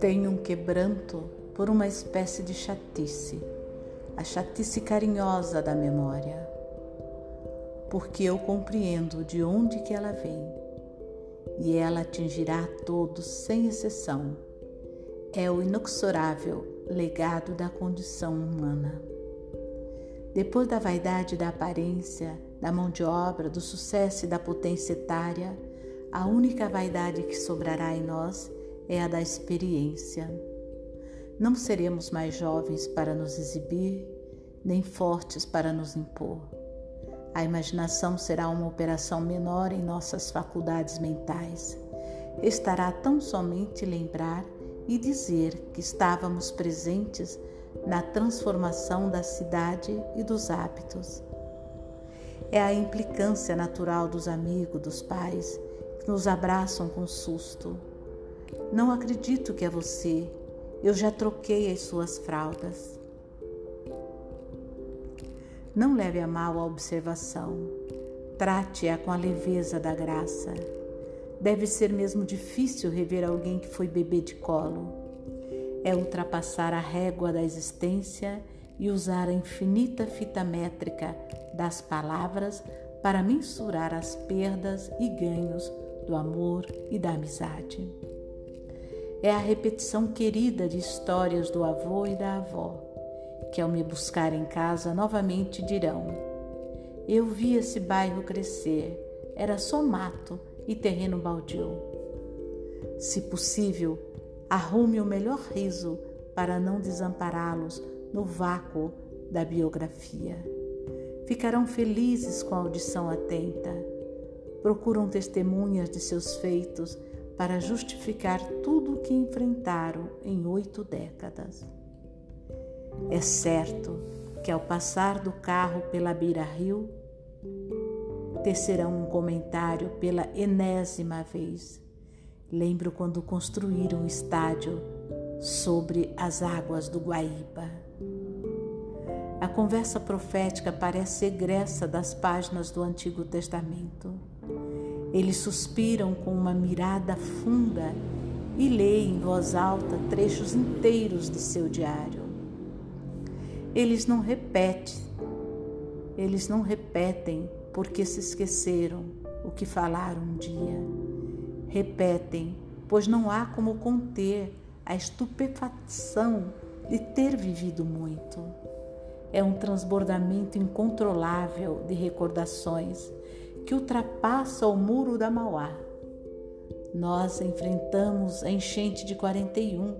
Tenho um quebranto por uma espécie de chatice, a chatice carinhosa da memória, porque eu compreendo de onde que ela vem e ela atingirá a todos sem exceção. É o inexorável legado da condição humana. Depois da vaidade da aparência, da mão de obra, do sucesso e da potência etária, a única vaidade que sobrará em nós é a da experiência. Não seremos mais jovens para nos exibir, nem fortes para nos impor. A imaginação será uma operação menor em nossas faculdades mentais. Estará tão somente lembrar e dizer que estávamos presentes na transformação da cidade e dos hábitos. É a implicância natural dos amigos, dos pais, que nos abraçam com susto não acredito que é você. Eu já troquei as suas fraldas. Não leve a mal a observação. Trate-a com a leveza da graça. Deve ser mesmo difícil rever alguém que foi bebê de colo. É ultrapassar a régua da existência e usar a infinita fita métrica das palavras para mensurar as perdas e ganhos do amor e da amizade é a repetição querida de histórias do avô e da avó, que ao me buscar em casa novamente dirão: Eu vi esse bairro crescer, era só mato e terreno baldio. Se possível, arrume o melhor riso para não desampará-los no vácuo da biografia. Ficarão felizes com a audição atenta. Procuram testemunhas de seus feitos para justificar tudo o que enfrentaram em oito décadas. É certo que ao passar do carro pela beira-rio, tecerão um comentário pela enésima vez. Lembro quando construíram o estádio sobre as águas do Guaíba. A conversa profética parece egressa das páginas do Antigo Testamento. Eles suspiram com uma mirada funda e leem em voz alta trechos inteiros de seu diário. Eles não repetem, eles não repetem porque se esqueceram o que falaram um dia. Repetem, pois não há como conter a estupefação de ter vivido muito. É um transbordamento incontrolável de recordações que ultrapassa o muro da Mauá. Nós enfrentamos a enchente de 41,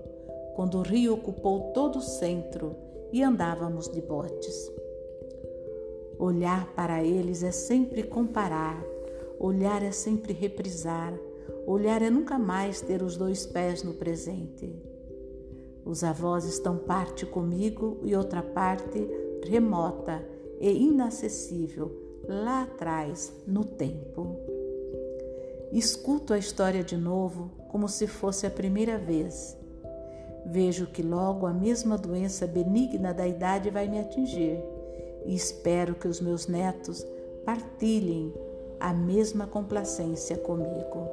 quando o rio ocupou todo o centro e andávamos de botes. Olhar para eles é sempre comparar, olhar é sempre reprisar, olhar é nunca mais ter os dois pés no presente. Os avós estão parte comigo e outra parte remota e inacessível lá atrás, no tempo. Escuto a história de novo como se fosse a primeira vez. Vejo que logo a mesma doença benigna da idade vai me atingir e espero que os meus netos partilhem a mesma complacência comigo.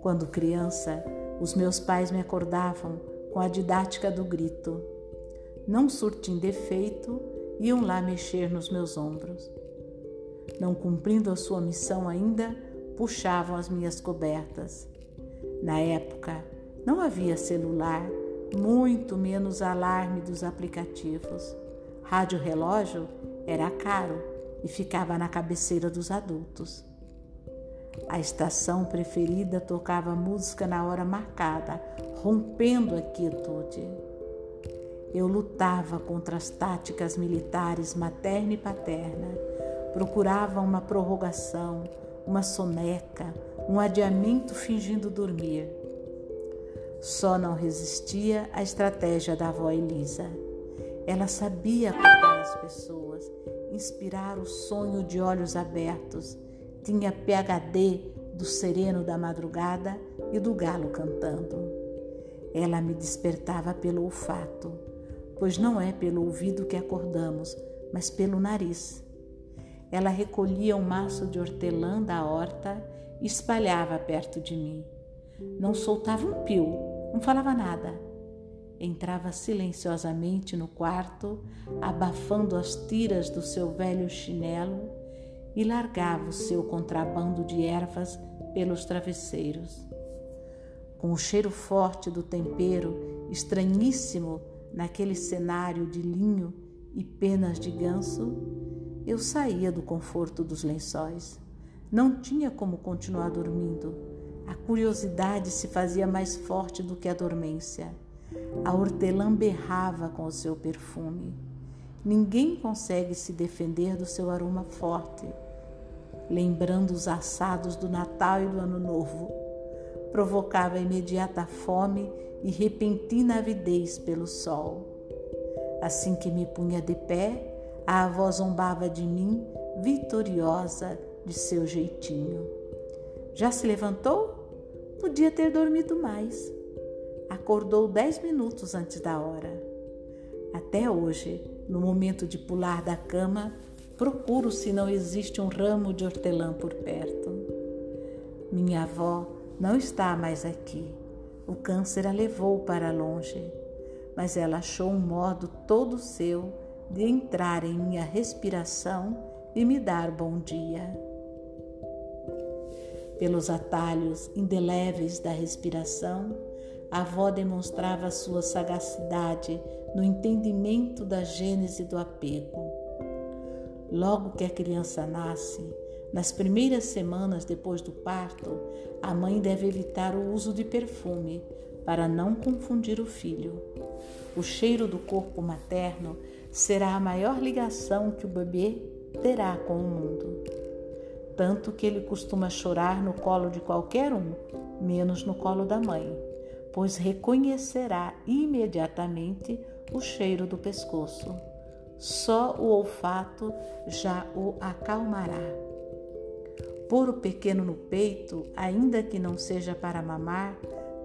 Quando criança, os meus pais me acordavam com a didática do grito. Não surtem defeito iam lá mexer nos meus ombros. Não cumprindo a sua missão ainda, puxavam as minhas cobertas. Na época, não havia celular, muito menos alarme dos aplicativos. Rádio relógio era caro e ficava na cabeceira dos adultos. A estação preferida tocava música na hora marcada, rompendo a quietude. Eu lutava contra as táticas militares materna e paterna. Procurava uma prorrogação, uma soneca, um adiamento fingindo dormir. Só não resistia à estratégia da avó Elisa. Ela sabia acordar as pessoas, inspirar o sonho de olhos abertos. Tinha PhD do sereno da madrugada e do galo cantando. Ela me despertava pelo olfato pois não é pelo ouvido que acordamos, mas pelo nariz. ela recolhia um maço de hortelã da horta e espalhava perto de mim. Não soltava um pio, não falava nada. Entrava silenciosamente no quarto, abafando as tiras do seu velho chinelo e largava o seu contrabando de ervas pelos travesseiros. Com o cheiro forte do tempero, estranhíssimo naquele cenário de linho e penas de ganso, eu saía do conforto dos lençóis. Não tinha como continuar dormindo. A curiosidade se fazia mais forte do que a dormência. A hortelã berrava com o seu perfume. Ninguém consegue se defender do seu aroma forte, lembrando os assados do Natal e do Ano Novo. Provocava imediata fome e repentina avidez pelo sol. Assim que me punha de pé, a avó zombava de mim, vitoriosa de seu jeitinho. Já se levantou? Podia ter dormido mais. Acordou dez minutos antes da hora. Até hoje, no momento de pular da cama, procuro se não existe um ramo de hortelã por perto. Minha avó não está mais aqui. O câncer a levou para longe, mas ela achou um modo todo seu de entrar em minha respiração e me dar bom dia. Pelos atalhos indeléveis da respiração, a avó demonstrava sua sagacidade no entendimento da gênese do apego. Logo que a criança nasce, nas primeiras semanas depois do parto, a mãe deve evitar o uso de perfume para não confundir o filho. O cheiro do corpo materno será a maior ligação que o bebê terá com o mundo. Tanto que ele costuma chorar no colo de qualquer um, menos no colo da mãe, pois reconhecerá imediatamente o cheiro do pescoço. Só o olfato já o acalmará. Pôr o pequeno no peito, ainda que não seja para mamar,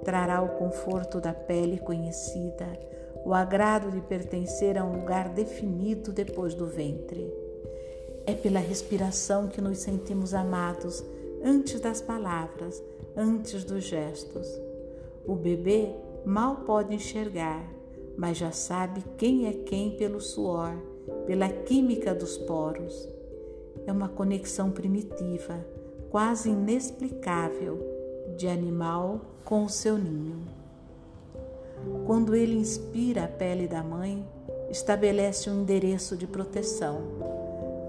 trará o conforto da pele conhecida, o agrado de pertencer a um lugar definido depois do ventre. É pela respiração que nos sentimos amados antes das palavras, antes dos gestos. O bebê mal pode enxergar, mas já sabe quem é quem pelo suor, pela química dos poros é uma conexão primitiva, quase inexplicável, de animal com o seu ninho. Quando ele inspira a pele da mãe, estabelece um endereço de proteção.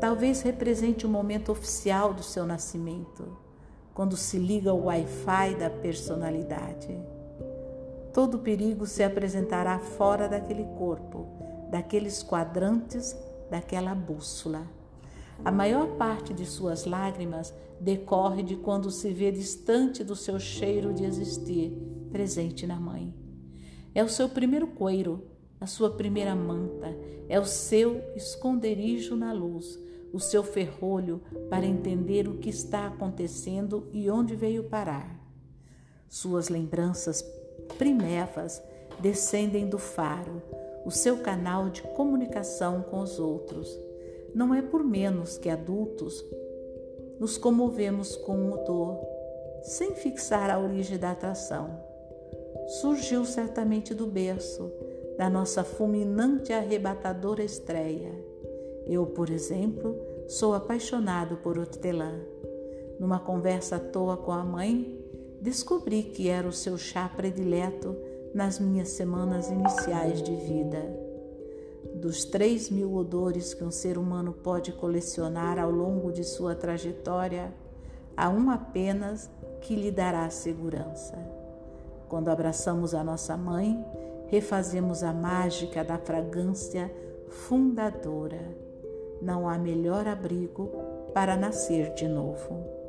Talvez represente o momento oficial do seu nascimento, quando se liga ao Wi-Fi da personalidade. Todo perigo se apresentará fora daquele corpo, daqueles quadrantes, daquela bússola. A maior parte de suas lágrimas decorre de quando se vê distante do seu cheiro de existir, presente na mãe. É o seu primeiro coiro, a sua primeira manta, é o seu esconderijo na luz, o seu ferrolho para entender o que está acontecendo e onde veio parar. Suas lembranças primevas descendem do faro, o seu canal de comunicação com os outros não é por menos que adultos nos comovemos com o dor, sem fixar a origem da atração. Surgiu certamente do berço, da nossa fulminante e arrebatadora estreia. Eu, por exemplo, sou apaixonado por hortelã. Numa conversa à toa com a mãe, descobri que era o seu chá predileto nas minhas semanas iniciais de vida. Dos três mil odores que um ser humano pode colecionar ao longo de sua trajetória, há um apenas que lhe dará segurança. Quando abraçamos a nossa mãe, refazemos a mágica da fragrância fundadora. Não há melhor abrigo para nascer de novo.